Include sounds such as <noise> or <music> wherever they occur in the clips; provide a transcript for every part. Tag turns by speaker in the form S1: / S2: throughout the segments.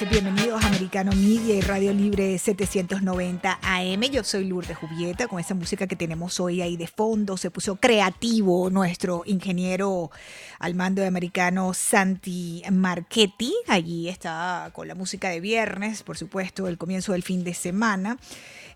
S1: Bienvenidos a Americano Media y Radio Libre 790 AM. Yo soy Lourdes Jubieta con esa música que tenemos hoy ahí de fondo. Se puso creativo nuestro ingeniero al mando de Americano Santi Marchetti. Allí está con la música de viernes, por supuesto, el comienzo del fin de semana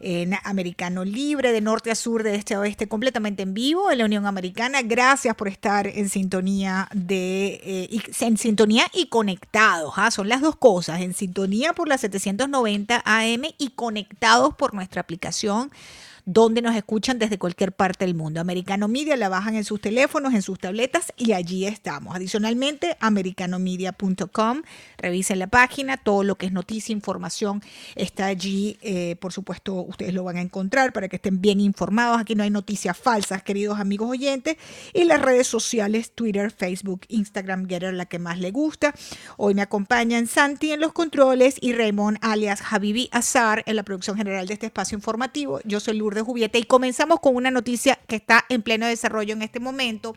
S1: en Americano Libre, de norte a sur, de este a oeste, completamente en vivo en la Unión Americana. Gracias por estar en sintonía de eh, en sintonía y conectados. ¿ah? Son las dos cosas, en sintonía por la 790 AM y conectados por nuestra aplicación donde nos escuchan desde cualquier parte del mundo. Americano Media la bajan en sus teléfonos, en sus tabletas y allí estamos. Adicionalmente, americanomedia.com, revisen la página, todo lo que es noticia, información está allí. Eh, por supuesto, ustedes lo van a encontrar para que estén bien informados. Aquí no hay noticias falsas, queridos amigos oyentes. Y las redes sociales, Twitter, Facebook, Instagram, Getter, la que más le gusta. Hoy me acompañan Santi en los controles y Raymond alias Habibi Azar en la producción general de este espacio informativo. Yo soy Lourdes de Jubieta y comenzamos con una noticia que está en pleno desarrollo en este momento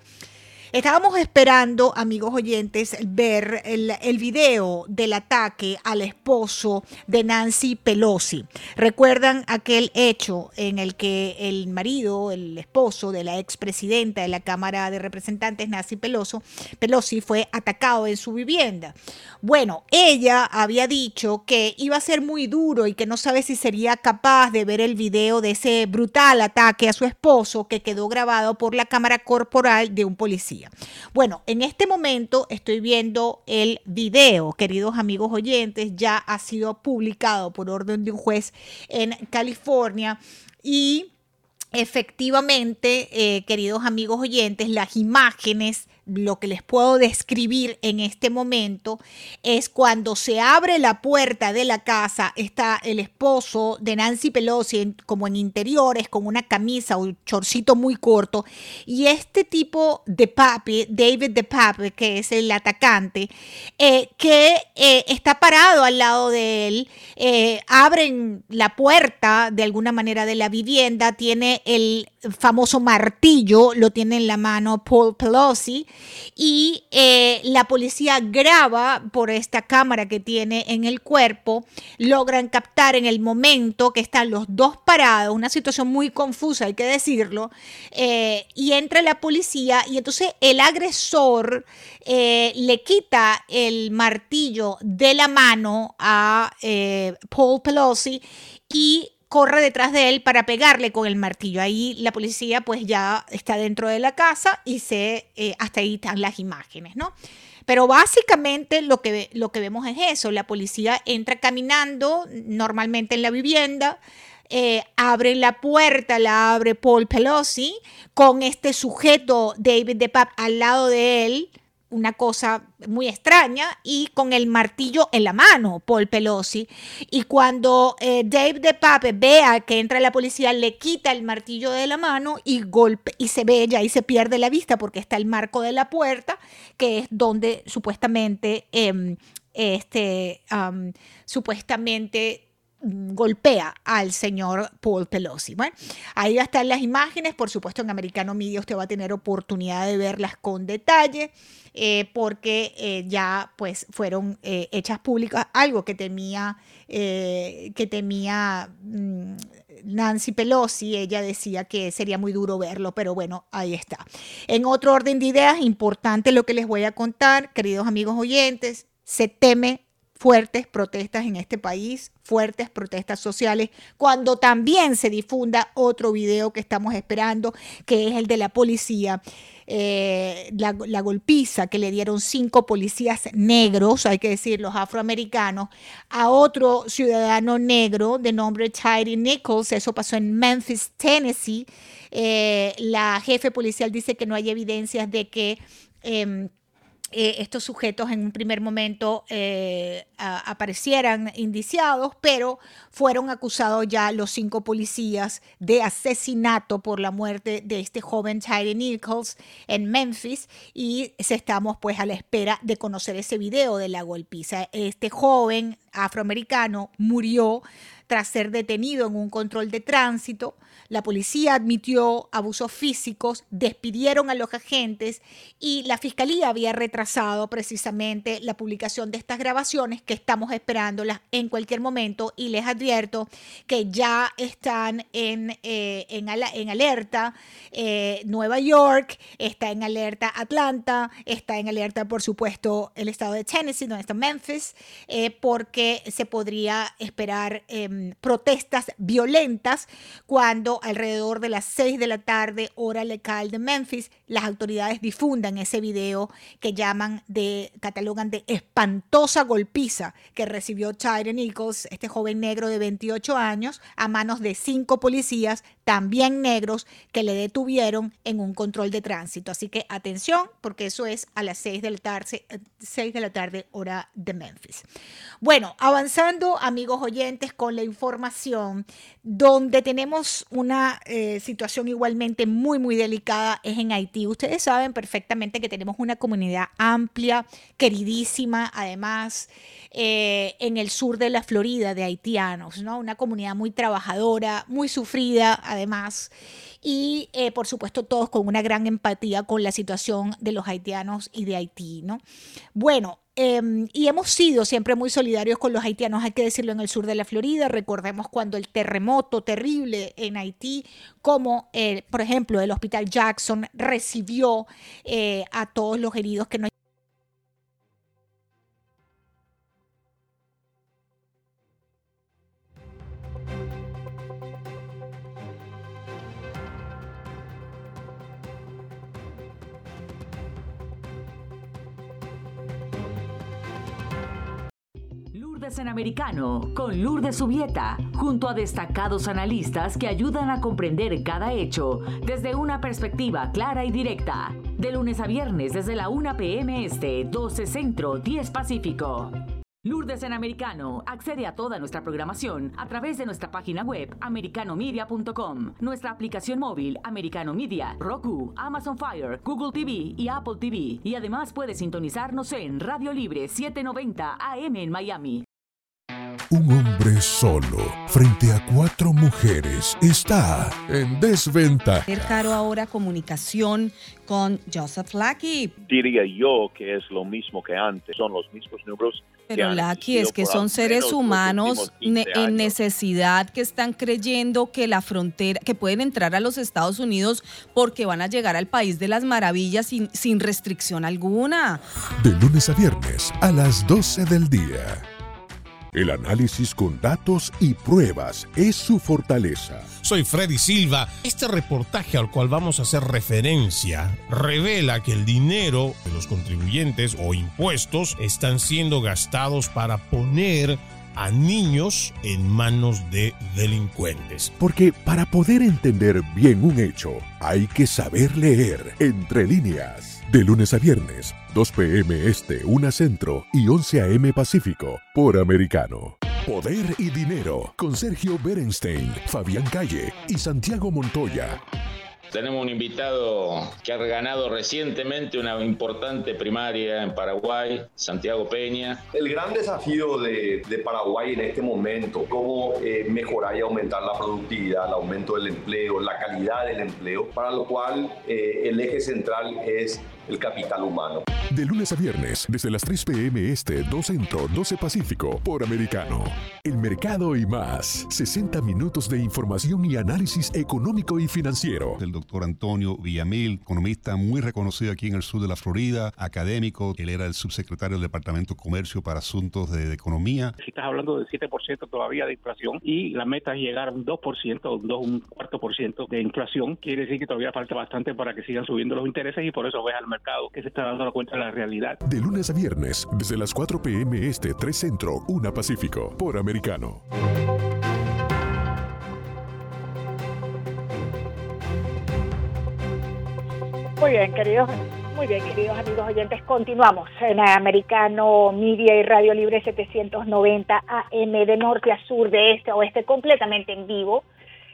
S1: Estábamos esperando, amigos oyentes, ver el, video del ataque al esposo de Nancy Pelosi. ¿Recuerdan aquel hecho en el que el marido, el esposo de la expresidenta de la Cámara de Representantes, Nancy Pelosi, Pelosi, fue atacado en su vivienda? Bueno, ella había dicho que iba a ser muy duro y que no sabe si sería capaz de ver el video de ese brutal ataque a su esposo que quedó grabado por la cámara corporal de un policía. Bueno, en este momento estoy viendo el video, queridos amigos oyentes, ya ha sido publicado por orden de un juez en California y efectivamente, eh, queridos amigos oyentes, las imágenes lo que les puedo describir en este momento es cuando se abre la puerta de la casa, está el esposo de Nancy Pelosi como en interiores, con una camisa o un chorcito muy corto, y este tipo de papi, David de Papi, que es el atacante, eh, que eh, está parado al lado de él, eh, abren la puerta de alguna manera de la vivienda, tiene el famoso martillo, lo tiene en la mano Paul Pelosi, y eh, la policía graba por esta cámara que tiene en el cuerpo, logran captar en el momento que están los dos parados, una situación muy confusa, hay que decirlo, eh, y entra la policía y entonces el agresor eh, le quita el martillo de la mano a Paul Pelosi y corre detrás de él para pegarle con el martillo. Ahí la policía pues ya está dentro de la casa y se, eh, hasta ahí están las imágenes, ¿no? Pero básicamente lo que, lo que vemos es eso, la policía entra caminando normalmente en la vivienda, eh, abre la puerta, la abre Paul Pelosi, con este sujeto David DePap al lado de él, una cosa muy extraña y con el martillo en la mano, Paul Pelosi. Y cuando eh, Dave de Pape vea que entra la policía, le quita el martillo de la mano y golpe y se ve ya y se pierde la vista porque está el marco de la puerta, que es donde supuestamente em, este supuestamente golpea al señor Paul Pelosi. Bueno, ahí están las imágenes, por supuesto en Americano Media usted va a tener oportunidad de verlas con detalle, eh, porque eh, ya pues fueron eh, hechas públicas, algo que temía, que temía mm, Nancy Pelosi, ella decía que sería muy duro verlo, pero bueno, ahí está. En otro orden de ideas, importante lo que les voy a contar, queridos amigos oyentes, se teme fuertes protestas en este país, fuertes protestas sociales, cuando también se difunda otro video que estamos esperando, que es el de la policía. Eh, la, golpiza que le dieron cinco policías negros, hay que decir, los afroamericanos, a otro ciudadano negro de nombre Tyree Nichols. Eso pasó en Memphis, Tennessee. Eh, la jefe policial dice que no hay evidencias de que em, eh, estos sujetos en un primer momento eh, aparecieran indiciados, pero fueron acusados ya los cinco policías de asesinato por la muerte de este joven Tyree Nichols en Memphis y estamos pues a la espera de conocer ese video de la golpiza. Este joven afroamericano murió tras ser detenido en un control de tránsito. La policía admitió abusos físicos, despidieron a los agentes y la fiscalía había retrasado precisamente la publicación de estas grabaciones que estamos esperándolas en cualquier momento y les advierto que ya están en, eh, en, alerta eh, Nueva York, está en alerta Atlanta, está en alerta por supuesto el estado de Tennessee, donde está Memphis, eh, porque se podría esperar em, protestas violentas cuando alrededor de las 6 de la tarde, hora local de Memphis, las autoridades difundan ese video que llaman de, catalogan de espantosa golpiza que recibió Tyre Nichols, este joven negro de 28 años, a manos de cinco policías, también negros, que le detuvieron en un control de tránsito. Así que atención, porque eso es a las 6 de la tarde, 6 de la tarde hora de Memphis. Bueno, avanzando, amigos oyentes, con la información, donde tenemos un una eh, situación igualmente muy, muy delicada es en Haití. Ustedes saben perfectamente que tenemos una comunidad amplia, queridísima, además, eh, en el sur de la Florida de haitianos, ¿no? Una comunidad muy trabajadora, muy sufrida, además y eh, por supuesto todos con una gran empatía con la situación de los haitianos y de Haití, ¿no? Bueno, em, y hemos sido siempre muy solidarios con los haitianos, hay que decirlo, en el sur de la Florida. Recordemos cuando el terremoto terrible en Haití, como por ejemplo el Hospital Jackson recibió eh, a todos los heridos que no
S2: en Americano con Lourdes Subieta, junto a destacados analistas que ayudan a comprender cada hecho desde una perspectiva clara y directa. De lunes a viernes desde la 1 p.m. Este, 12 Centro, 10 Pacífico. Lourdes en Americano accede a toda nuestra programación a través de nuestra página web americanomedia.com, nuestra aplicación móvil Americano Media, Roku, Amazon Fire, Google TV y Apple TV. Y además puede sintonizarnos en Radio Libre 790 AM en Miami.
S3: Un hombre solo frente a cuatro mujeres está en desventaja.
S4: Caro ahora comunicación con Joseph Lackey.
S5: Diría yo que es lo mismo que antes, son los mismos números.
S4: Pero Lackey es que son seres humanos en necesidad que están creyendo que la frontera, que pueden entrar a los Estados Unidos porque van a llegar al país de las maravillas sin, sin restricción alguna.
S3: De lunes a viernes a las 12 del día. El análisis con datos y pruebas es su fortaleza.
S6: Soy Freddy Silva. Este reportaje al cual vamos a hacer referencia revela que el dinero de los contribuyentes o impuestos están siendo gastados para poner a niños en manos de delincuentes.
S3: Porque para poder entender bien un hecho, hay que saber leer entre líneas. De lunes a viernes, 2 p.m. Este, 1 Centro y 11 a.m. Pacífico, por Americano. Poder y Dinero, con Sergio Berenstein, Fabián Calle y Santiago Montoya.
S7: Tenemos un invitado que ha ganado recientemente una importante primaria en Paraguay, Santiago Peña.
S8: El gran desafío de, Paraguay en este momento, cómo eh, mejorar y aumentar la productividad, el aumento del empleo, la calidad del empleo, para lo cual eh, el eje central es el capital humano.
S3: De lunes a viernes, desde las 3 p.m. Este, 2 Centro, 12 Pacífico, por Americano. El mercado y más. 60 minutos de información y análisis económico y financiero.
S9: El doctor Antonio Villamil, economista muy reconocido aquí en el sur de la Florida, académico. Él era el subsecretario del Departamento de Comercio para Asuntos de, Economía.
S10: Si estás hablando de 7% todavía de inflación y la meta es llegar a un 2%, un, 2, un cuarto por ciento de inflación, quiere decir que todavía falta bastante para que sigan subiendo los intereses y por eso ves al mercado que se está dando cuenta de la realidad.
S3: De lunes a viernes, desde las 4 p.m. Este, 3 Centro, 1 Pacífico, por Americano.
S1: Muy bien, queridos, muy bien, queridos amigos oyentes, continuamos en Americano Media y Radio Libre 790 AM de norte a sur, de este a oeste, completamente en vivo.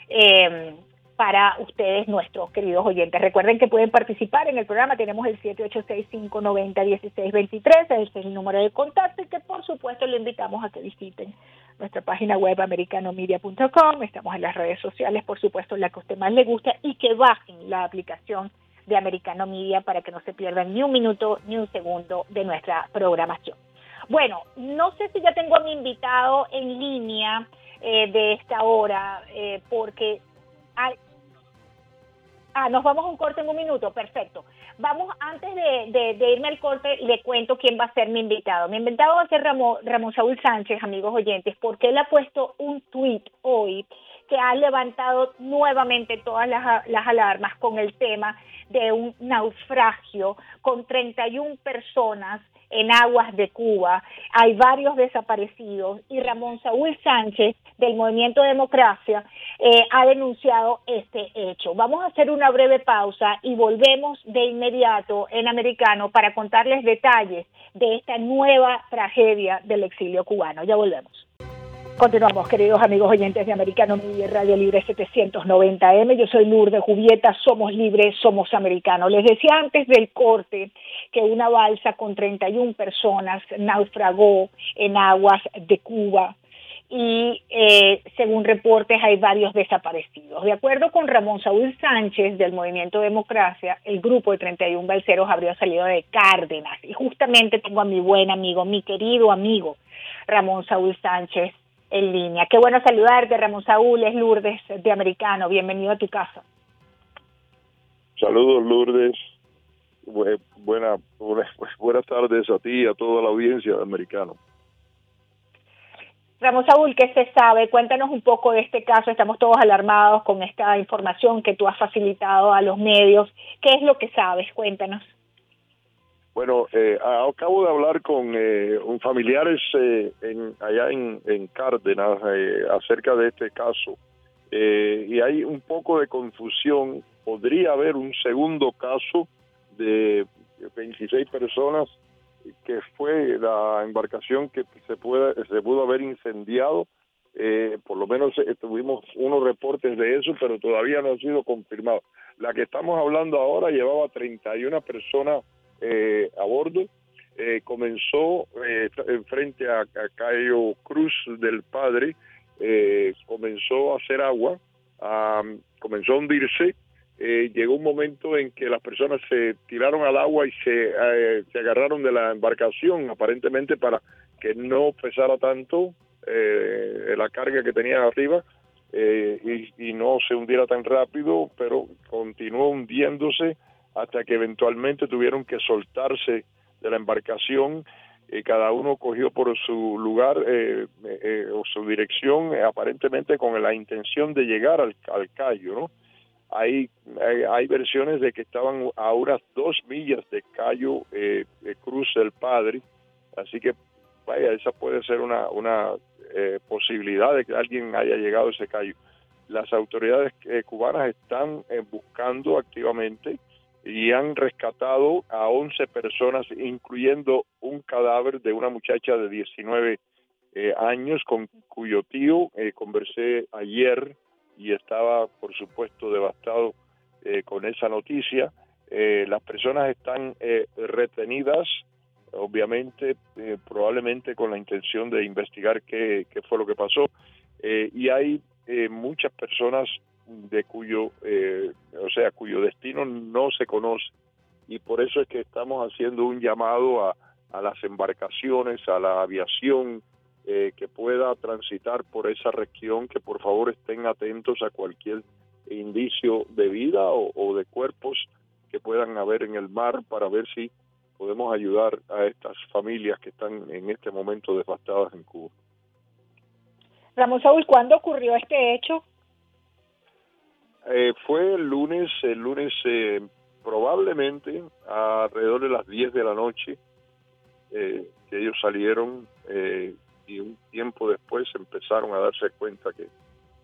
S1: Eh,
S11: para ustedes, nuestros queridos oyentes. Recuerden que pueden participar en el programa, tenemos el 786-590-1623, ese es el número de contacto y que por supuesto le invitamos a que visiten nuestra página web americanomedia.com, estamos en las redes sociales, por supuesto, la que usted más le gusta y que bajen la aplicación de Americano Media para que no se pierdan ni un minuto ni un segundo de nuestra programación. Bueno, no sé si ya tengo a mi invitado en línea eh, de esta hora, eh, porque Ah, nos vamos a un corte en un minuto, perfecto. Vamos, antes de, irme al corte, le cuento quién va a ser mi invitado. Mi invitado va a ser Ramón, Saúl Sánchez, amigos oyentes, porque él ha puesto un tweet hoy que ha levantado nuevamente todas las, las alarmas con el tema de un naufragio con 31 personas en aguas de Cuba. Hay varios desaparecidos y Ramón Saúl Sánchez del Movimiento Democracia eh, ha denunciado este hecho. Vamos a hacer una breve pausa y volvemos de inmediato en americano para contarles detalles de esta nueva tragedia del exilio cubano. Ya volvemos. Continuamos, queridos amigos oyentes de Americano Media Radio Libre 790M. Yo soy Lourdes Jubieta, somos libres, somos americanos. Les decía antes del corte que una balsa con 31 personas naufragó en aguas de Cuba y eh, según reportes hay varios desaparecidos. De acuerdo con Ramón Saúl Sánchez del Movimiento Democracia, el grupo de 31 balseros habría salido de Cárdenas. Y justamente tengo a mi buen amigo, mi querido amigo Ramón Saúl Sánchez en línea. Qué bueno saludarte, Ramón Saúl, es Lourdes de Americano. Bienvenido a tu casa.
S12: Saludos, Lourdes. Buena, buenas tardes a ti y a toda la audiencia de Americano.
S11: Ramón Saúl, ¿qué se sabe? Cuéntanos un poco de este caso. Estamos todos alarmados con esta información que tú has facilitado a los medios. ¿Qué es lo que sabes? Cuéntanos.
S12: Bueno, eh, acabo de hablar con eh, un familiares eh, en, allá en, en Cárdenas eh, acerca de este caso y hay un poco de confusión. Podría haber un segundo caso de 26 personas que fue la embarcación que se puede se pudo haber incendiado. por lo menos tuvimos unos reportes de eso, pero todavía no ha sido confirmado. La que estamos hablando ahora llevaba 31 personas eh, a bordo. Eh, comenzó eh, frente a, Cayo Cruz del Padre, eh, comenzó a hacer agua, comenzó a hundirse. Llegó un momento en que las personas se tiraron al agua y se, se agarraron de la embarcación, aparentemente para que no pesara tanto la carga que tenía arriba. y, y, no se hundiera tan rápido, pero continuó hundiéndose hasta que eventualmente tuvieron que soltarse de la embarcación y cada uno cogió por su lugar eh, eh, o su dirección eh, aparentemente con la intención de llegar al, al Cayo, ¿no? Hay, hay, versiones de que estaban a unas dos millas de Cayo Cruz del Padre, así que vaya, esa puede ser una, una posibilidad de que alguien haya llegado a ese Cayo. Las autoridades cubanas están buscando activamente y han rescatado a 11 personas, incluyendo un cadáver de una muchacha de 19 eh, años con cuyo tío eh, conversé ayer y estaba, por supuesto, devastado eh, con esa noticia. las personas están retenidas, obviamente, probablemente con la intención de investigar qué, qué fue lo que pasó. y hay muchas personas de cuyo, eh, o sea, cuyo destino no se conoce. Y por eso es que estamos haciendo un llamado a, a las embarcaciones, a la aviación eh, que pueda transitar por esa región, que por favor estén atentos a cualquier indicio de vida o, de cuerpos que puedan haber en el mar para ver si podemos ayudar a estas familias que están en este momento devastadas en Cuba.
S11: Ramón Saúl, ¿cuándo ocurrió este hecho?
S12: Eh, fue el lunes, el lunes eh, probablemente alrededor de las 10 de la noche eh, que ellos salieron y un tiempo después empezaron a darse cuenta que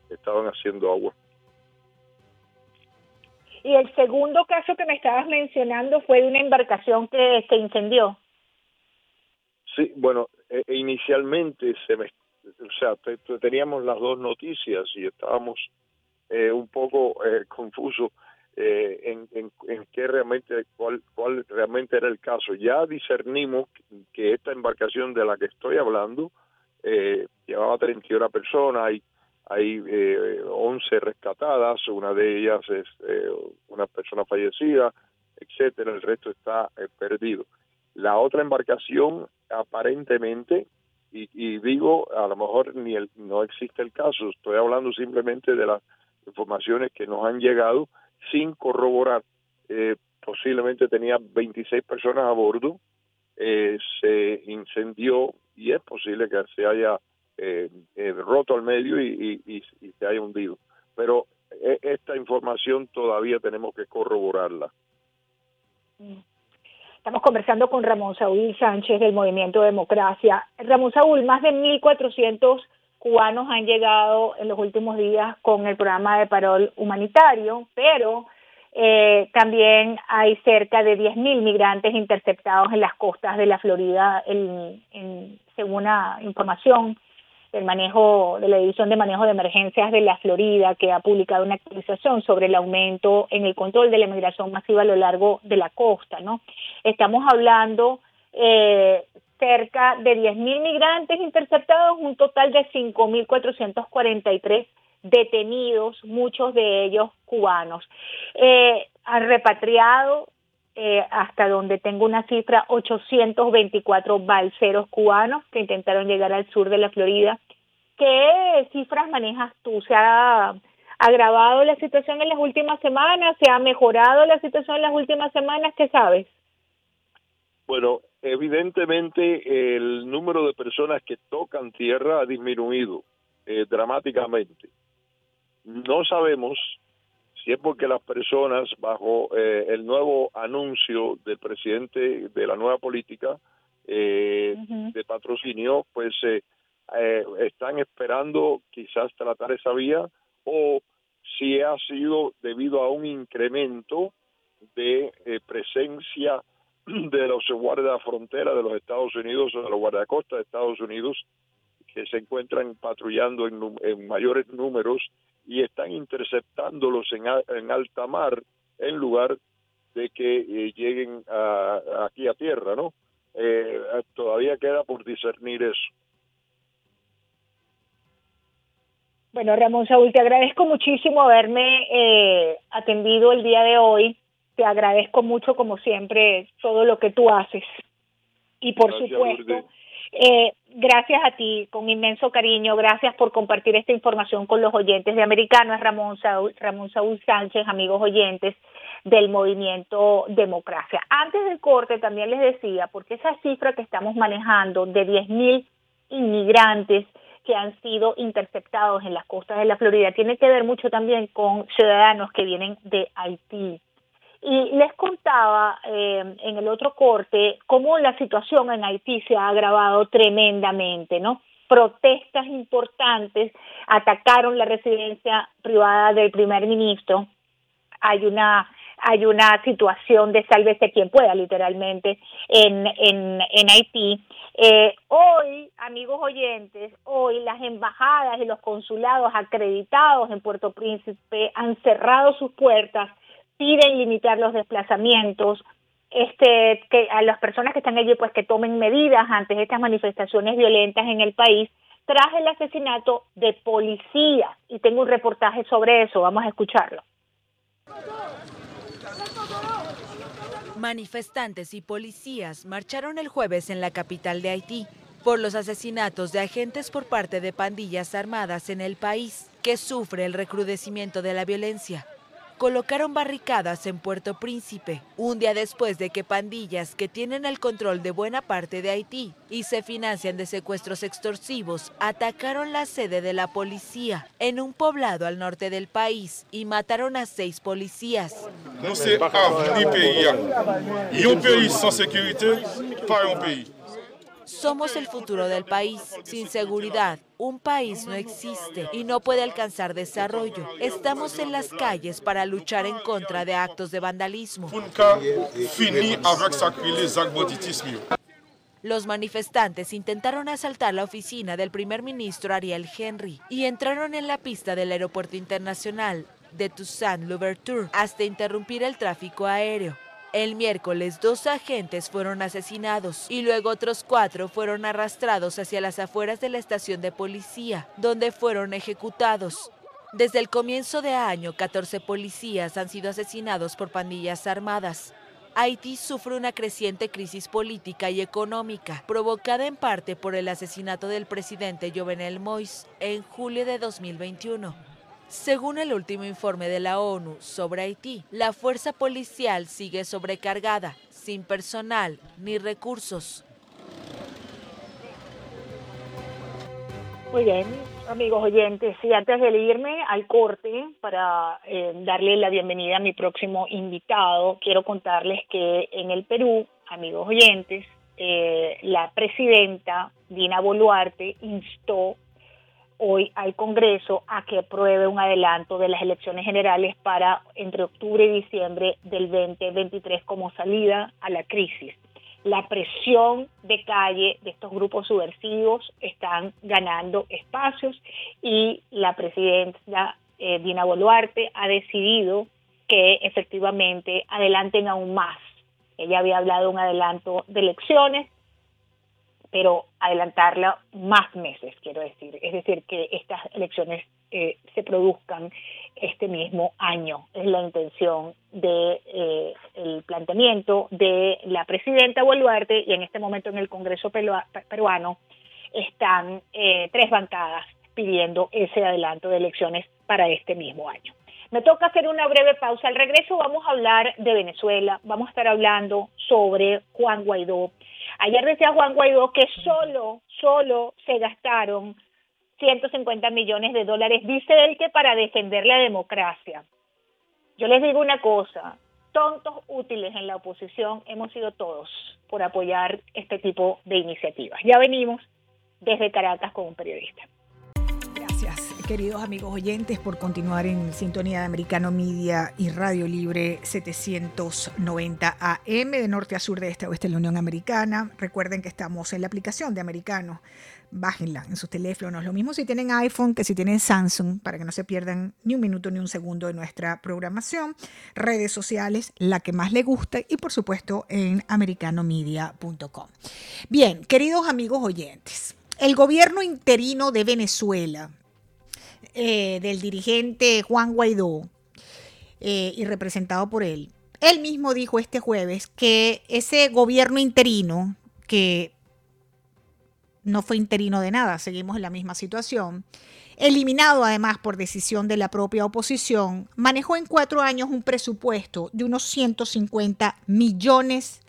S12: estaban haciendo agua.
S11: Y el segundo caso que me estabas mencionando fue de una embarcación que se incendió.
S12: Sí, bueno, inicialmente se me, o sea, teníamos las dos noticias y estábamos eh, un poco confuso en, en, en, qué realmente, cuál, cuál realmente era el caso. Ya discernimos que esta embarcación de la que estoy hablando llevaba 31 personas, hay, hay 11 rescatadas, una de ellas es una persona fallecida, etcétera, el resto está perdido. La otra embarcación aparentemente y, digo, a lo mejor ni el, no existe el caso, estoy hablando simplemente de las informaciones que nos han llegado sin corroborar. Eh, posiblemente tenía 26 personas a bordo, eh, se incendió y es posible que se haya eh, roto al medio y, y, se haya hundido. Pero esta información todavía tenemos que corroborarla.
S11: Mm. Estamos conversando con Ramón Saúl Sánchez del Movimiento Democracia. Ramón Saúl, más de 1.400 cubanos han llegado en los últimos días con el programa de parol humanitario, pero eh, también hay cerca de 10.000 migrantes interceptados en las costas de la Florida, según una información del manejo de la División de Manejo de Emergencias de la Florida, que ha publicado una actualización sobre el aumento en el control de la inmigración masiva a lo largo de la costa, ¿no? Estamos hablando eh, cerca de 10.000 migrantes interceptados, un total de 5.443 detenidos, muchos de ellos cubanos. Eh, han repatriado eh, hasta donde tengo una cifra, 824 balseros cubanos que intentaron llegar al sur de la Florida. ¿Qué cifras manejas tú? ¿Se ha agravado la situación en las últimas semanas? ¿Se ha mejorado la situación en las últimas semanas? ¿Qué sabes?
S12: Bueno, evidentemente el número de personas que tocan tierra ha disminuido eh, dramáticamente. No sabemos si es porque las personas bajo eh, el nuevo anuncio del presidente de la nueva política eh, de patrocinio, pues eh, están esperando quizás tratar esa vía o si ha sido debido a un incremento de presencia <clears throat> de los guardias frontera de los Estados Unidos o de los guardacosta de Estados Unidos que se encuentran patrullando en mayores números y están interceptándolos en, en alta mar en lugar de que eh, lleguen aquí a tierra, ¿no? Eh, todavía queda por discernir eso.
S11: Bueno, Ramón Saúl, te agradezco muchísimo haberme eh, atendido el día de hoy. Te agradezco mucho, como siempre, todo lo que tú haces. Y por supuesto, eh, gracias a ti, con inmenso cariño, gracias por compartir esta información con los oyentes de Americano. Es Ramón Saúl, Ramón Saúl Sánchez, amigos oyentes del movimiento Democracia. Antes del corte también les decía, porque esa cifra que estamos manejando de 10.000 inmigrantes que han sido interceptados en las costas de la Florida tiene que ver mucho también con ciudadanos que vienen de Haití. Y les contaba eh, en el otro corte cómo la situación en Haití se ha agravado tremendamente, ¿no? Protestas importantes atacaron la residencia privada del primer ministro. Hay una hay una situación de sálvese quien pueda, literalmente, en, en, en Haití. Eh, hoy, amigos oyentes, hoy las embajadas y los consulados acreditados en Puerto Príncipe han cerrado sus puertas piden limitar los desplazamientos, este, que a las personas que están allí pues que tomen medidas ante estas manifestaciones violentas en el país tras el asesinato de policías y tengo un reportaje sobre eso, vamos a escucharlo.
S13: Manifestantes y policías marcharon el jueves en la capital de Haití por los asesinatos de agentes por parte de pandillas armadas en el país, que sufre el recrudecimiento de la violencia colocaron barricadas en Puerto Príncipe, un día después de que pandillas que tienen el control de buena parte de Haití y se financian de secuestros extorsivos atacaron la sede de la policía en un poblado al norte del país y mataron a seis policías.
S14: No se un país sin seguridad para un país.
S13: Somos el futuro del país. Sin seguridad, un país no existe y no puede alcanzar desarrollo. Estamos en las calles para luchar en contra de actos de vandalismo. Los manifestantes intentaron asaltar la oficina del primer ministro Ariel Henry y entraron en la pista del aeropuerto internacional de Toussaint hasta interrumpir el tráfico aéreo. El miércoles dos agentes fueron asesinados y luego otros cuatro fueron arrastrados hacia las afueras de la estación de policía, donde fueron ejecutados. Desde el comienzo de año, 14 policías han sido asesinados por pandillas armadas. Haití sufre una creciente crisis política y económica, provocada en parte por el asesinato del presidente Jovenel Moïse en julio de 2021. Según el último informe de la ONU sobre Haití, la fuerza policial sigue sobrecargada, sin personal ni recursos.
S11: Muy bien, amigos oyentes, y antes de irme al corte para eh, darle la bienvenida a mi próximo invitado, quiero contarles que en el Perú, amigos oyentes, eh, la presidenta Dina Boluarte instó hoy al Congreso a que apruebe un adelanto de las elecciones generales para entre octubre y diciembre del 2023 como salida a la crisis. La presión de calle de estos grupos subversivos están ganando espacios y la presidenta eh, Dina Boluarte ha decidido que efectivamente adelanten aún más. Ella había hablado de un adelanto de elecciones, pero adelantarla más meses, quiero decir. Es decir, que estas elecciones eh, se produzcan este mismo año. Es la intención de eh, planteamiento de la presidenta Boluarte y en este momento en el Congreso peruano están eh, tres bancadas pidiendo ese adelanto de elecciones para este mismo año. Me toca hacer una breve pausa. Al regreso vamos a hablar de Venezuela, vamos a estar hablando sobre Juan Guaidó Ayer decía Juan Guaidó que solo, solo se gastaron 150 millones de dólares, dice él que para defender la democracia. Yo les digo una cosa, tontos útiles en la oposición hemos sido todos por apoyar este tipo de iniciativas. Ya venimos desde Caracas con un periodista
S1: queridos amigos oyentes, por continuar en sintonía de Americano Media y Radio Libre 790 AM de norte a sur de este oeste de la Unión Americana. Recuerden que estamos en la aplicación de Americano. Bájenla en sus teléfonos. Lo mismo si tienen iPhone que si tienen Samsung, para que no se pierdan ni un minuto ni un segundo de nuestra programación. Redes sociales, la que más le guste y por supuesto en americanomedia.com. Bien, queridos amigos oyentes. El gobierno interino de Venezuela eh, del dirigente Juan Guaidó eh, y representado por él, él mismo dijo este jueves que ese gobierno interino, que no fue interino de nada, seguimos en la misma situación, eliminado además por decisión de la propia oposición, manejó en cuatro años un presupuesto de unos 150 millones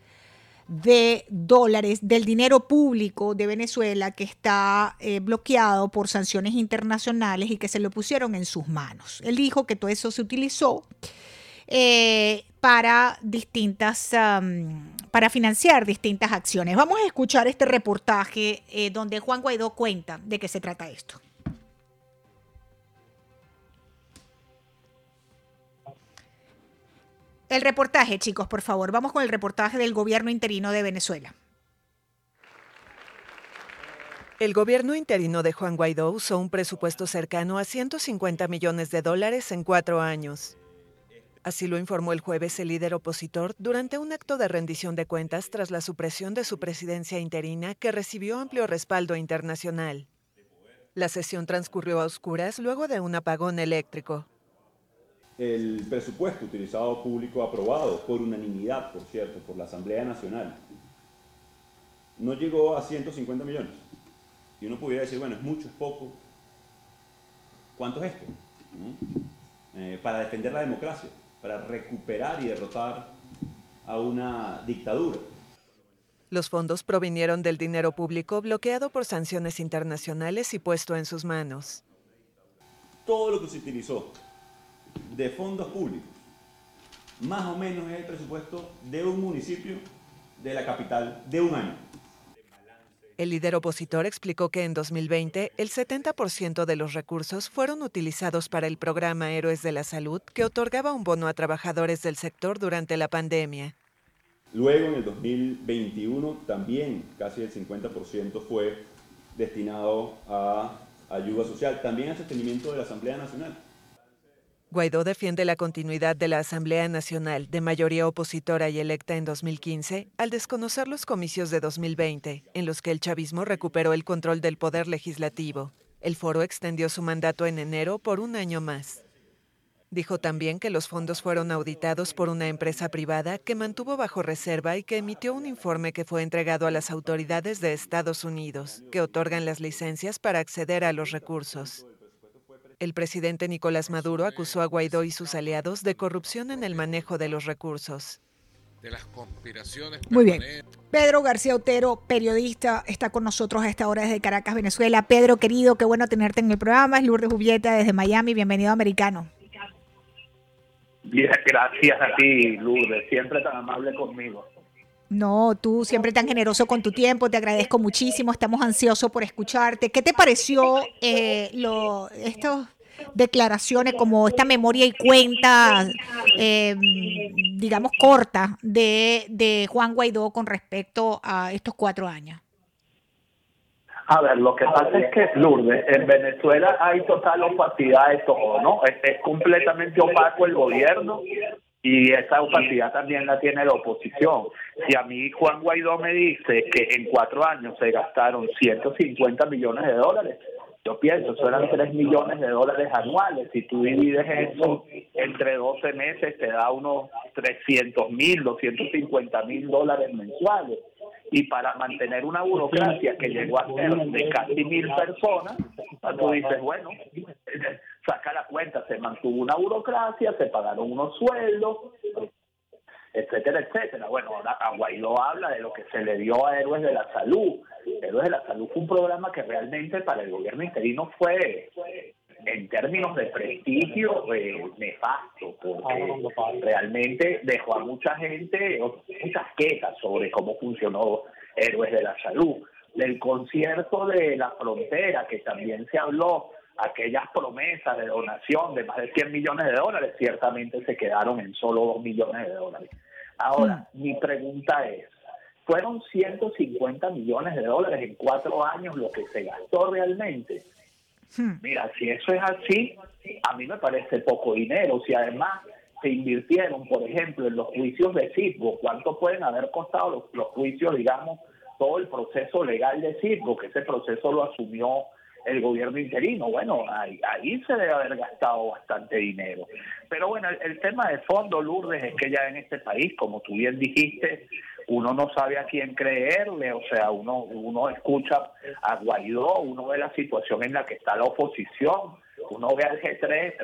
S1: de dólares del dinero público de Venezuela que está eh, bloqueado por sanciones internacionales y que se lo pusieron en sus manos. Él dijo que todo eso se utilizó eh, para distintas, para financiar distintas acciones. Vamos a escuchar este reportaje eh, donde Juan Guaidó cuenta de qué se trata esto. El reportaje, chicos, por favor. Vamos con el reportaje del gobierno interino de Venezuela.
S15: El gobierno interino de Juan Guaidó usó un presupuesto cercano a 150 millones de dólares en cuatro años. Así lo informó el jueves el líder opositor durante un acto de rendición de cuentas tras la supresión de su presidencia interina que recibió amplio respaldo internacional. La sesión transcurrió a oscuras luego de un apagón eléctrico
S16: el presupuesto utilizado público aprobado por unanimidad, por cierto, por la Asamblea Nacional, no llegó a 150 millones. Y uno pudiera decir, bueno, es mucho, es poco. ¿Cuánto es esto? Eh, para defender la democracia, para recuperar y derrotar a una dictadura.
S15: Los fondos provinieron del dinero público bloqueado por sanciones internacionales y puesto en sus manos.
S16: Todo lo que se utilizó de fondos públicos. Más o menos es el presupuesto de un municipio de la capital de un año.
S15: El líder opositor explicó que en 2020 el 70% de los recursos fueron utilizados para el programa Héroes de la Salud que otorgaba un bono a trabajadores del sector durante la pandemia.
S16: Luego en el 2021 también casi el 50% fue destinado a ayuda social, también al sostenimiento de la Asamblea Nacional.
S15: Guaidó defiende la continuidad de la Asamblea Nacional, de mayoría opositora y electa en 2015, al desconocer los comicios de 2020, en los que el chavismo recuperó el control del poder legislativo. El foro extendió su mandato en enero por un año más. Dijo también que los fondos fueron auditados por una empresa privada que mantuvo bajo reserva y que emitió un informe que fue entregado a las autoridades de Estados Unidos, que otorgan las licencias para acceder a los recursos. El presidente Nicolás Maduro acusó a Guaidó y sus aliados de corrupción en el manejo de los recursos.
S1: Muy bien. Pedro García Otero, periodista, está con nosotros a esta hora desde Caracas, Venezuela. Pedro, querido, qué bueno tenerte en el programa. Es Lourdes Jubieta desde Miami. Bienvenido a Americano.
S17: Bien, gracias a ti, Lourdes. Siempre tan amable conmigo.
S1: No, tú siempre tan generoso con tu tiempo, te agradezco muchísimo, estamos ansiosos por escucharte. ¿Qué te pareció eh, lo, estas declaraciones, como esta memoria y cuenta, eh, digamos, corta de, de Juan Guaidó con respecto a estos cuatro años?
S17: A ver, lo que pasa es que, Lourdes, en Venezuela hay total opacidad de todo, ¿no? es completamente opaco el gobierno y esa opacidad también la tiene la oposición. Si a mí Juan Guaidó me dice que en cuatro años se gastaron 150 millones de dólares, yo pienso, eso eran 3 millones de dólares anuales. Si tú divides eso entre 12 meses, te da unos 300 mil, 250 mil dólares mensuales. Y para mantener una burocracia que llegó a ser de casi mil personas, tú dices, bueno, saca la cuenta, se mantuvo una burocracia, se pagaron unos sueldos, etcétera, etcétera. Bueno, ahora Guaidó habla de lo que se le dio a Héroes de la Salud. Héroes de la Salud fue un programa que realmente para el gobierno interino fue, en términos de prestigio, eh, nefasto, porque realmente dejó a mucha gente, muchas quejas sobre cómo funcionó Héroes de la Salud. Del concierto de la frontera, que también se habló, aquellas promesas de donación de más de 100 millones de dólares ciertamente se quedaron en solo 2 millones de dólares. Ahora, mi pregunta es, ¿fueron 150 millones de dólares en cuatro años lo que se gastó realmente? Hmm. Mira, si eso es así, a mí me parece poco dinero. Si además se invirtieron, por ejemplo, en los juicios de Citgo, ¿cuánto pueden haber costado los, los juicios, digamos, todo el proceso legal de Citgo, que ese proceso lo asumió el gobierno interino. Bueno, ahí, ahí se debe haber gastado bastante dinero. Pero bueno, el, tema de fondo, Lourdes, es que ya en este país, como tú bien dijiste, uno no sabe a quién creerle, o sea, uno, uno escucha a Guaidó, uno ve la situación en la que está la oposición, uno ve al G3,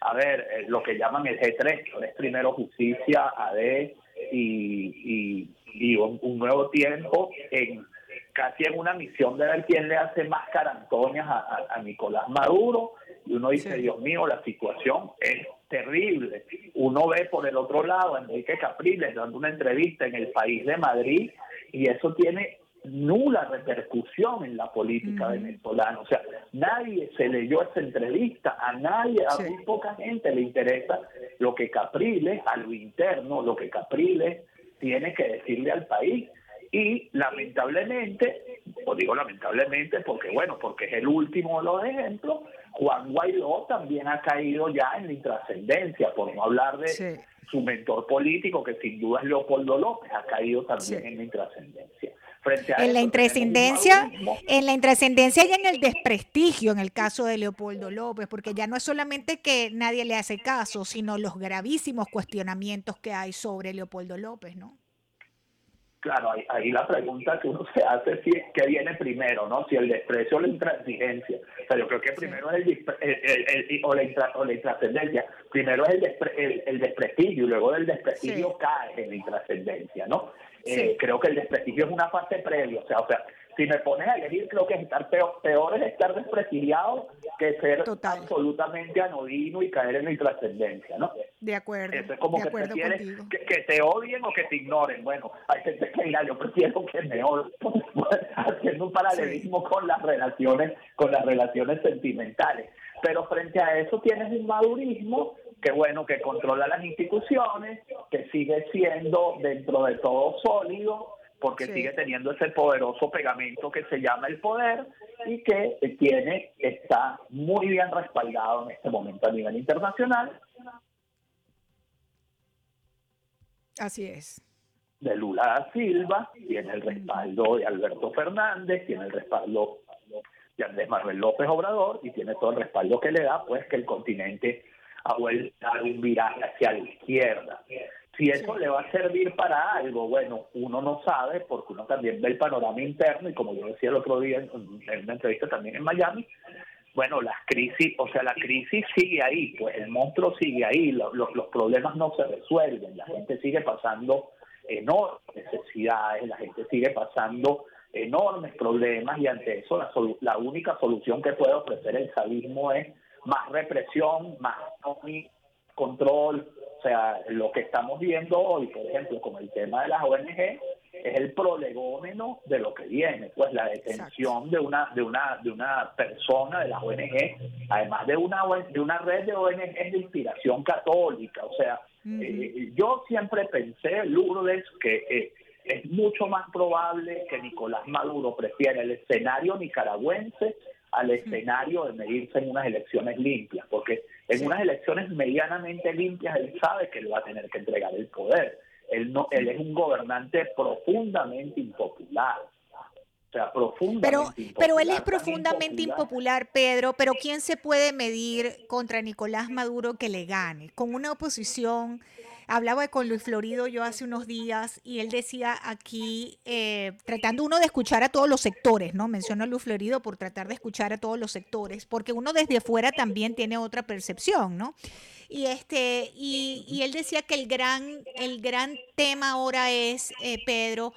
S17: a ver, eh, lo que llaman el G3, que es primero justicia, AD y, y, un nuevo tiempo en casi en una misión de ver quién le hace más carantoñas a, Nicolás Maduro. Y uno dice, Dios mío, la situación es terrible. Uno ve por el otro lado a Enrique Capriles dando una entrevista en el país de Madrid y eso tiene nula repercusión en la política venezolana. O sea, nadie se leyó esa entrevista, a nadie, a muy poca gente le interesa lo que Capriles, a lo interno, lo que Capriles tiene que decirle al país. Y lamentablemente, o digo lamentablemente porque, bueno, porque es el último de los ejemplos, Juan Guaidó también ha caído ya en la intrascendencia, por no hablar de su mentor político, que sin duda es Leopoldo López, ha caído también en la intrascendencia.
S1: en la intrascendencia, en la intrascendencia y en el desprestigio en el caso de Leopoldo López, porque ya no es solamente que nadie le hace caso, sino los gravísimos cuestionamientos que hay sobre Leopoldo López, ¿no?
S17: Claro, ahí, la pregunta que uno <laughs> se hace es si, qué viene primero, ¿no? Si el desprecio o la intransigencia. O sea, yo creo que primero es el, o, la o la intrascendencia. Primero es el, el, desprestigio y luego del desprestigio cae en la intrascendencia, ¿no? Eh, creo que el desprestigio es una fase previa. O sea, o sea, si me pones a elegir, creo que estar peor, peor es estar desprestigiado que ser absolutamente anodino y caer en la intrascendencia, ¿no?
S1: De acuerdo.
S17: Eso es como que prefieres que, te odien o que te ignoren. Bueno, hay gente que dirá, yo prefiero que me odien, <laughs> haciendo un paralelismo con las relaciones, con las relaciones sentimentales. Pero frente a eso tienes un madurismo que bueno, que controla las instituciones, que sigue siendo dentro de todo sólido, porque sigue teniendo ese poderoso pegamento que se llama el poder y que tiene, está muy bien respaldado en este momento a nivel internacional.
S1: Así es.
S17: De Lula da Silva, tiene el respaldo de Alberto Fernández, tiene el respaldo de Andrés Manuel López Obrador y tiene todo el respaldo que le da, pues que el continente ha vuelto a dar un viraje hacia la izquierda. Si eso le va a servir para algo, bueno, uno no sabe porque uno también ve el panorama interno y como yo decía el otro día en, una entrevista también en Miami, bueno, las crisis, o sea, la crisis sigue ahí, pues el monstruo sigue ahí, los, los problemas no se resuelven, la gente sigue pasando enormes necesidades, la gente sigue pasando enormes problemas y ante eso la, la única solución que puede ofrecer el sadismo es más represión, más control, o sea, lo que estamos viendo hoy, por ejemplo, con el tema de las ONG, es el prolegómeno de lo que viene, pues la detención de una de una de una persona de las ONG, además de una de una red de ONG de inspiración católica, o sea, eh, yo siempre pensé, Lourdes, que eh, es mucho más probable que Nicolás Maduro prefiera el escenario nicaragüense al escenario de medirse en unas elecciones limpias, porque en unas elecciones medianamente limpias él sabe que él va a tener que entregar el poder. Él, no, él es un gobernante profundamente impopular. O sea, profundamente
S1: pero, impopular, pero él es profundamente impopular, Pedro, pero ¿quién se puede medir contra Nicolás Maduro que le gane? Con una oposición Hablaba con Luis Florido yo hace unos días y él decía aquí, eh, tratando uno de escuchar a todos los sectores, ¿no? Menciono a Luis Florido por tratar de escuchar a todos los sectores, porque uno desde afuera también tiene otra percepción, ¿no? Y, este, y, él decía que el gran, el gran tema ahora es, eh, Pedro,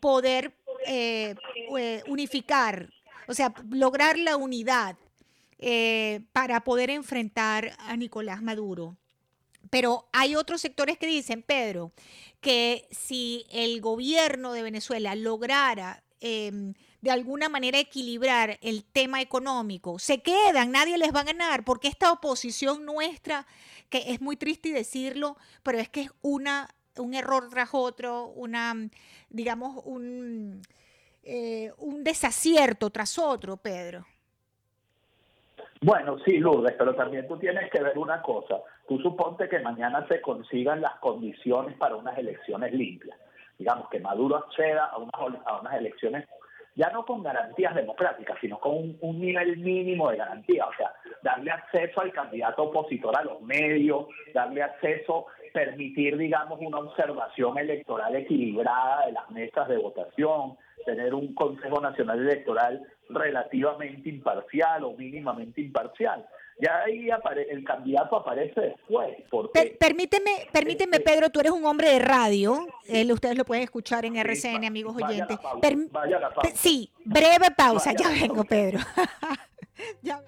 S1: poder eh, unificar, o sea, lograr la unidad para poder enfrentar a Nicolás Maduro. Pero hay otros sectores que dicen, Pedro, que si el gobierno de Venezuela lograra em, de alguna manera equilibrar el tema económico, se quedan, nadie les va a ganar, porque esta oposición nuestra, que es muy triste decirlo, pero es que es una, un error tras otro, una, digamos, un, eh, un desacierto tras otro, Pedro.
S17: Bueno, sí, Lourdes, pero también tú tienes que ver una cosa. Tú suponte que mañana se consigan las condiciones para unas elecciones limpias. Digamos que Maduro acceda a unas, elecciones ya no con garantías democráticas, sino con un, un, nivel mínimo de garantía, o sea, darle acceso al candidato opositor a los medios, darle acceso, permitir, digamos, una observación electoral equilibrada de las mesas de votación, tener un Consejo Nacional Electoral relativamente imparcial o mínimamente imparcial. Ya ahí el candidato aparece después. Porque,
S1: permíteme, permíteme este Pedro, tú eres un hombre de radio, ustedes lo pueden escuchar en RCN, amigos oyentes. Sí, breve pausa, <laughs> ya vengo, Pedro. ya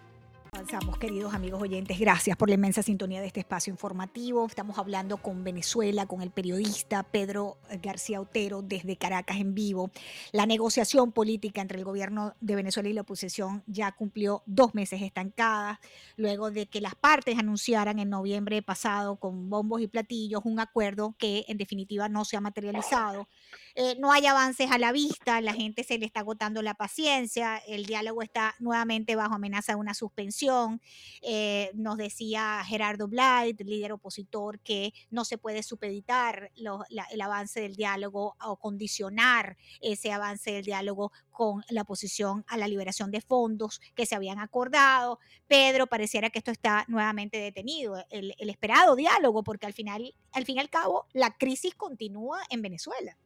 S1: Avanzamos, queridos amigos oyentes. Gracias por la inmensa sintonía de este espacio informativo. Estamos hablando con Venezuela, con el periodista Pedro García Otero desde Caracas en vivo. La negociación política entre el gobierno de Venezuela y la oposición ya cumplió dos meses estancada, luego de que las partes anunciaran en noviembre pasado con bombos y platillos un acuerdo que en definitiva no se ha materializado. Eh, no hay avances a la vista, la gente se le está agotando la paciencia, el diálogo está nuevamente bajo amenaza de una suspensión. Eh, nos decía Gerardo Blight, líder opositor, que no se puede supeditar el avance del diálogo o condicionar ese avance del diálogo con la oposición a la liberación de fondos que se habían acordado. Pedro, pareciera que esto está nuevamente detenido, el, el esperado diálogo, porque al final, al fin y al cabo, la crisis continúa en Venezuela.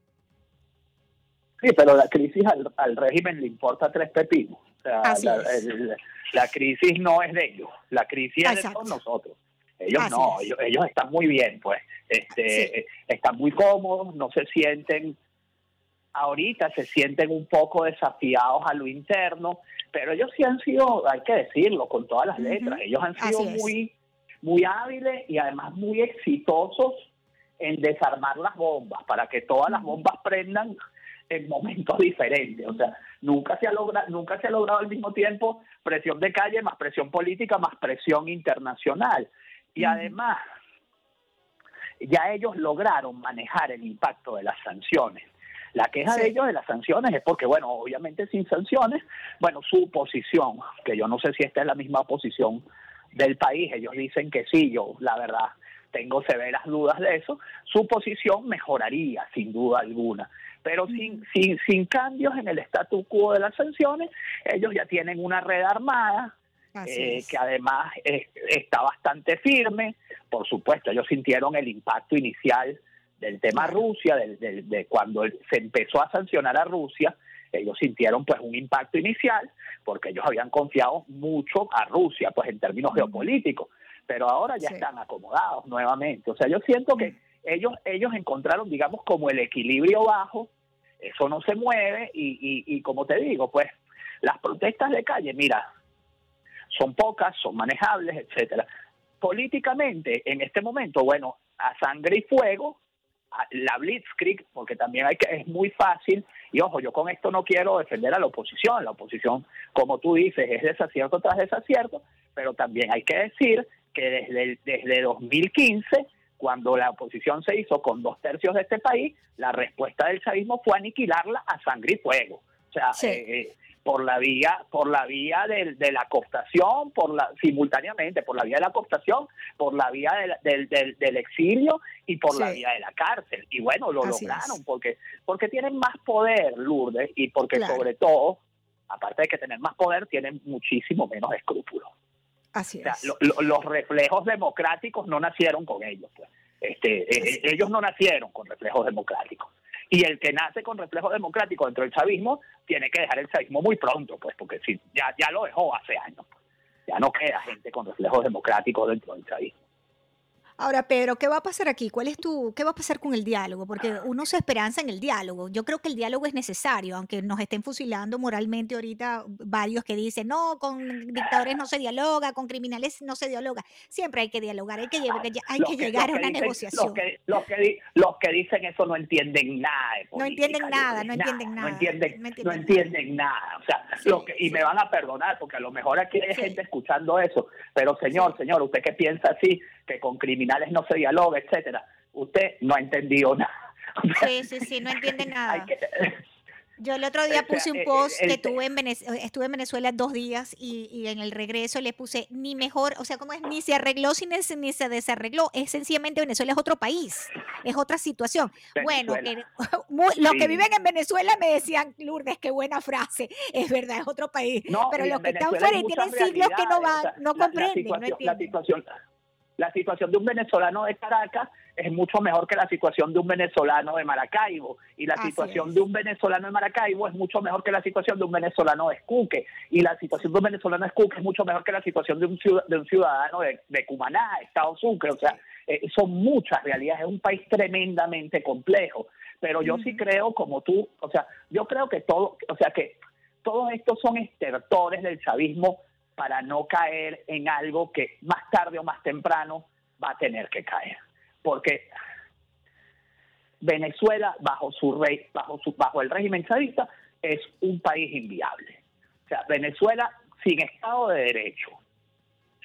S17: Sí, pero la crisis al, régimen le importa tres pepinos. O sea, la, crisis no es de ellos, la crisis es de todos nosotros. Ellos no, ellos, están muy bien, pues. Este, Están muy cómodos, no se sienten ahorita se sienten un poco desafiados a lo interno, pero ellos sí han sido, hay que decirlo, con todas las letras, ellos han sido muy, muy hábiles y además muy exitosos en desarmar las bombas, para que todas las bombas prendan en momentos diferentes. O sea, nunca se ha logrado, nunca se ha logrado al mismo tiempo presión de calle, más presión política, más presión internacional. Y además, ya ellos lograron manejar el impacto de las sanciones. La queja de ellos de las sanciones es porque, bueno, obviamente sin sanciones, bueno, su posición, que yo no sé si esta es la misma posición del país, ellos dicen que sí, yo la verdad tengo severas dudas de eso, su posición mejoraría sin duda alguna. Pero sin, sin, sin cambios en el statu quo de las sanciones, ellos ya tienen una red armada, eh, que además está bastante firme. Por supuesto, ellos sintieron el impacto inicial del tema Rusia, de, cuando se empezó a sancionar a Rusia, ellos sintieron pues un impacto inicial porque ellos habían confiado mucho a Rusia pues en términos geopolíticos, pero ahora ya están acomodados nuevamente. O sea, yo siento que ellos ellos encontraron digamos como el equilibrio bajo, eso no se mueve y, y, como te digo, pues las protestas de calle, mira, son pocas, son manejables, etcétera. Políticamente, en este momento, bueno, a sangre y fuego, la Blitzkrieg, porque también hay que, es muy fácil, y ojo, yo con esto no quiero defender a la oposición, la oposición, como tú dices, es desacierto tras desacierto, pero también hay que decir que desde, desde 2015, cuando la oposición se hizo con dos tercios de este país, la respuesta del chavismo fue aniquilarla a sangre y fuego. O sea, eh, eh, por la vía por la vía de la cooptación por la simultáneamente por la vía de la cooptación por la vía del, del, exilio y por la vía de la cárcel. Y bueno lo lograron porque porque tienen más poder Lourdes y porque sobre todo aparte de que tener más poder tienen muchísimo menos escrúpulos
S1: Así
S17: es. los reflejos democráticos no nacieron con ellos pues este eh, ellos no nacieron con reflejos democráticos y el que nace con reflejo democrático dentro del chavismo tiene que dejar el chavismo muy pronto, pues, porque si ya, ya lo dejó hace años. Pues. Ya no queda gente con reflejos democráticos dentro del chavismo.
S1: Ahora, Pedro, ¿qué va a pasar aquí? ¿Cuál es tu, qué va a pasar con el diálogo? Porque uno se esperanza en el diálogo. Yo creo que el diálogo es necesario, aunque nos estén fusilando moralmente ahorita varios que dicen, no, con dictadores no se dialoga, con criminales no se dialoga. Siempre hay que dialogar, hay que, hay que, llegar a una negociación.
S17: Los que, los, que, los que dicen eso no entienden nada.
S1: no entienden nada, no entienden nada.
S17: No entienden, no entienden, nada. O sea, lo que, y me van a perdonar, porque a lo mejor aquí hay gente escuchando eso. Pero señor, señor, usted que piensa así, que con criminales no se dialoga, etcétera. Usted no ha entendido nada. <laughs>
S1: Sí, sí, sí, no entiende <laughs> nada. <laughs> Yo el otro día puse un eh, post que tuve en estuve en Venezuela dos días y, en el regreso le puse ni mejor, o sea, como es, ni se arregló ni se, desarregló, es sencillamente Venezuela es otro país, es otra situación. Bueno, los que viven en Venezuela me decían, Lourdes, qué buena frase, es verdad, es otro país, pero los que están fuera y tienen siglos que no van, no comprenden, no entienden.
S17: La situación de un venezolano de Caracas es mucho mejor que la situación de un venezolano de Maracaibo. Y la situación de un venezolano de Maracaibo es mucho mejor que la situación de un venezolano de Escuque. Y la situación de un venezolano de Escuque es mucho mejor que la situación de un, de un ciudadano de, de Cumaná, Estado Sucre. O sea, eh, son muchas realidades. Es un país tremendamente complejo. Pero yo sí creo, como tú, o sea, yo creo que todo, o sea, que todos estos son estertores del chavismo para no caer en algo que más tarde o más temprano va a tener que caer. Porque Venezuela, bajo su rey, bajo su, bajo el régimen chavista, es un país inviable. O sea, Venezuela sin Estado de Derecho,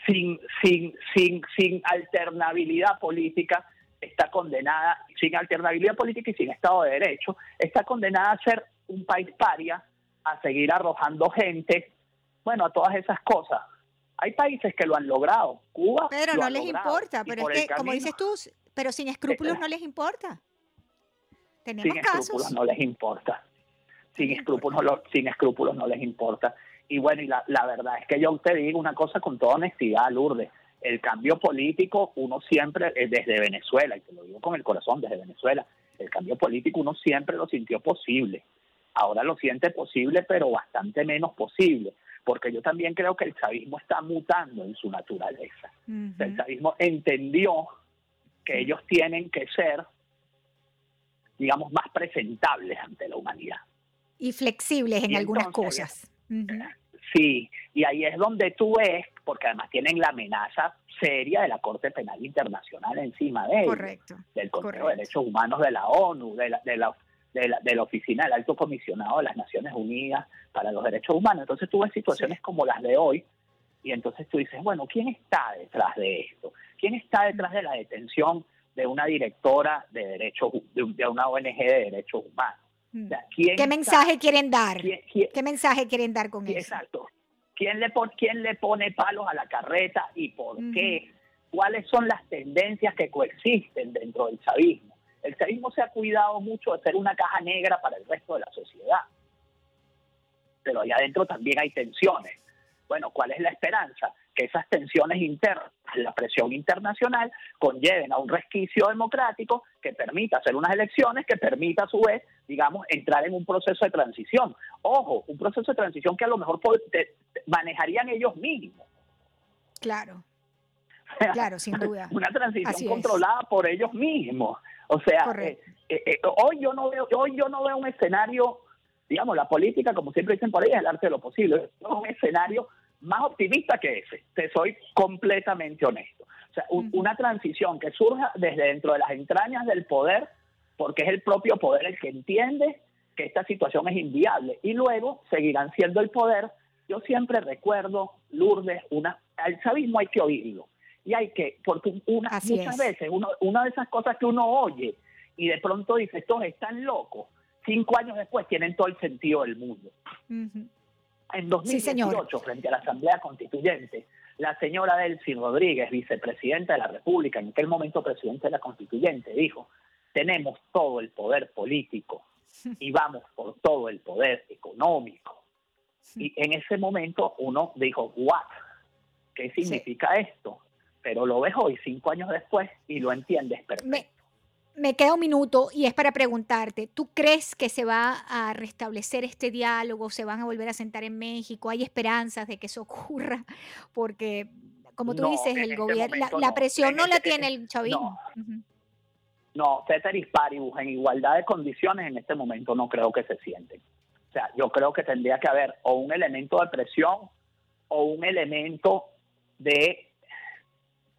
S17: sin, sin, sin, sin alternabilidad política, está condenada, sin alternabilidad política y sin Estado de Derecho, está condenada a ser un país paria, a seguir arrojando gente bueno, a todas esas cosas. Hay países que lo han logrado. Cuba.
S1: Pero no les importa, pero es que, como dices tú, pero sin escrúpulos no les importa.
S17: Tenemos sin escrúpulos no les importa. Sin escrúpulos, sin escrúpulos no les importa. Y bueno, y la, la verdad es que yo te digo una cosa con toda honestidad, Lourdes. El cambio político, uno siempre, eh, desde Venezuela, y te lo digo con el corazón, desde Venezuela, el cambio político uno siempre lo sintió posible. Ahora lo siente posible, pero bastante menos posible porque yo también creo que el chavismo está mutando en su naturaleza. El chavismo entendió que ellos tienen que ser digamos, más presentables ante la humanidad.
S1: Y flexibles en algunas cosas.
S17: Sí, y ahí es donde tú ves, porque además tienen la amenaza seria de la Corte Penal Internacional encima de ellos,
S1: Correcto.
S17: del Consejo de Derechos Humanos de la ONU, de la, de la, de la, Oficina del Alto Comisionado de las Naciones Unidas para los Derechos Humanos. Entonces tú ves situaciones como las de hoy y entonces tú dices, bueno, ¿quién está detrás de esto? ¿Quién está detrás de la detención de una directora de derechos de una ONG de derechos humanos?
S1: ¿Qué mensaje quieren dar? ¿Qué mensaje quieren dar con eso?
S17: Exacto. ¿Quién le, ¿Quién le pone palos a la carreta y por qué? ¿Cuáles son las tendencias que coexisten dentro del chavismo? El chavismo se ha cuidado mucho de ser una caja negra para el resto de la sociedad. Pero allá adentro también hay tensiones. Bueno, ¿cuál es la esperanza? Que esas tensiones internas, la presión internacional, conlleven a un resquicio democrático que permita hacer unas elecciones, que permita a su vez, digamos, entrar en un proceso de transición. Ojo, un proceso de transición que a lo mejor manejarían ellos mismos.
S1: Claro. <laughs> Claro, sin duda.
S17: Una transición controlada por ellos mismos. O sea, eh, eh, eh, hoy yo no veo, hoy yo no veo un escenario, digamos, la política, como siempre dicen por ahí, es el arte de lo posible. No un escenario más optimista que ese. Te soy completamente honesto. O sea, una transición que surja desde dentro de las entrañas del poder, porque es el propio poder el que entiende que esta situación es inviable y luego seguirán siendo el poder. Yo siempre recuerdo, Lourdes, una, al chavismo hay que oírlo y hay que, porque una, muchas veces uno, una de esas cosas que uno oye y de pronto dice, estos están locos, cinco años después tienen todo el sentido del mundo. En 2018, frente a la Asamblea Constituyente, la señora Delcy Rodríguez, vicepresidenta de la República, en aquel momento presidente de la Constituyente, dijo, tenemos todo el poder político <laughs> y vamos por todo el poder económico. Y en ese momento uno dijo, ¿what? ¿Qué significa esto? Pero lo ves hoy, cinco años después, y lo entiendes perfecto.
S1: Me, queda un minuto y es para preguntarte, ¿tú crees que se va a restablecer este diálogo? ¿Se van a volver a sentar en México? ¿Hay esperanzas de que eso <laughs> ocurra? Porque, como tú dices, el este gobierno, la, presión no la este tiene el chavismo.
S17: No, uh paribus, en igualdad de condiciones en este momento no creo que se sienten. O sea, yo creo que tendría que haber o un elemento de presión o un elemento de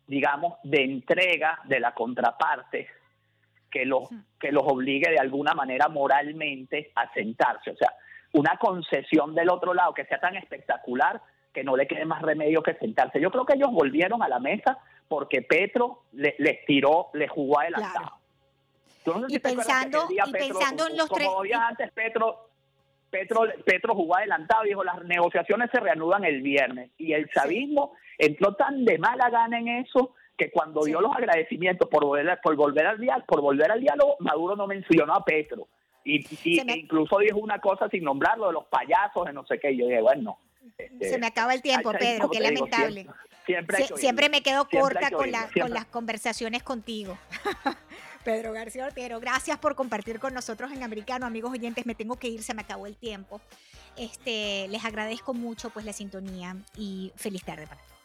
S17: digamos, de entrega de la contraparte que los, que los obligue de alguna manera moralmente a sentarse. O sea, una concesión del otro lado que sea tan espectacular que no le quede más remedio que sentarse. Yo creo que ellos volvieron a la mesa porque Petro les tiró, les jugó adelantado.
S1: y pensando, y pensando en los tres...
S17: Como antes, Petro, Petro, Petro jugó adelantado y dijo, las negociaciones se reanudan el viernes. Y el chavismo entró tan de mala gana en eso que cuando dio los agradecimientos por volver, por volver al diálogo, por volver al diálogo, Maduro no mencionó a Petro. Y, incluso dijo una cosa sin nombrarlo de los payasos, de no sé qué. Y yo dije, bueno.
S1: Este, se me acaba el tiempo, Pedro, qué lamentable. siempre, siempre, me quedo corta con, con las conversaciones contigo. <laughs> Pedro García Ortero, gracias por compartir con nosotros en Americano. Amigos oyentes, me tengo que ir, se me acabó el tiempo. Este, les agradezco mucho pues la sintonía y feliz tarde para todos.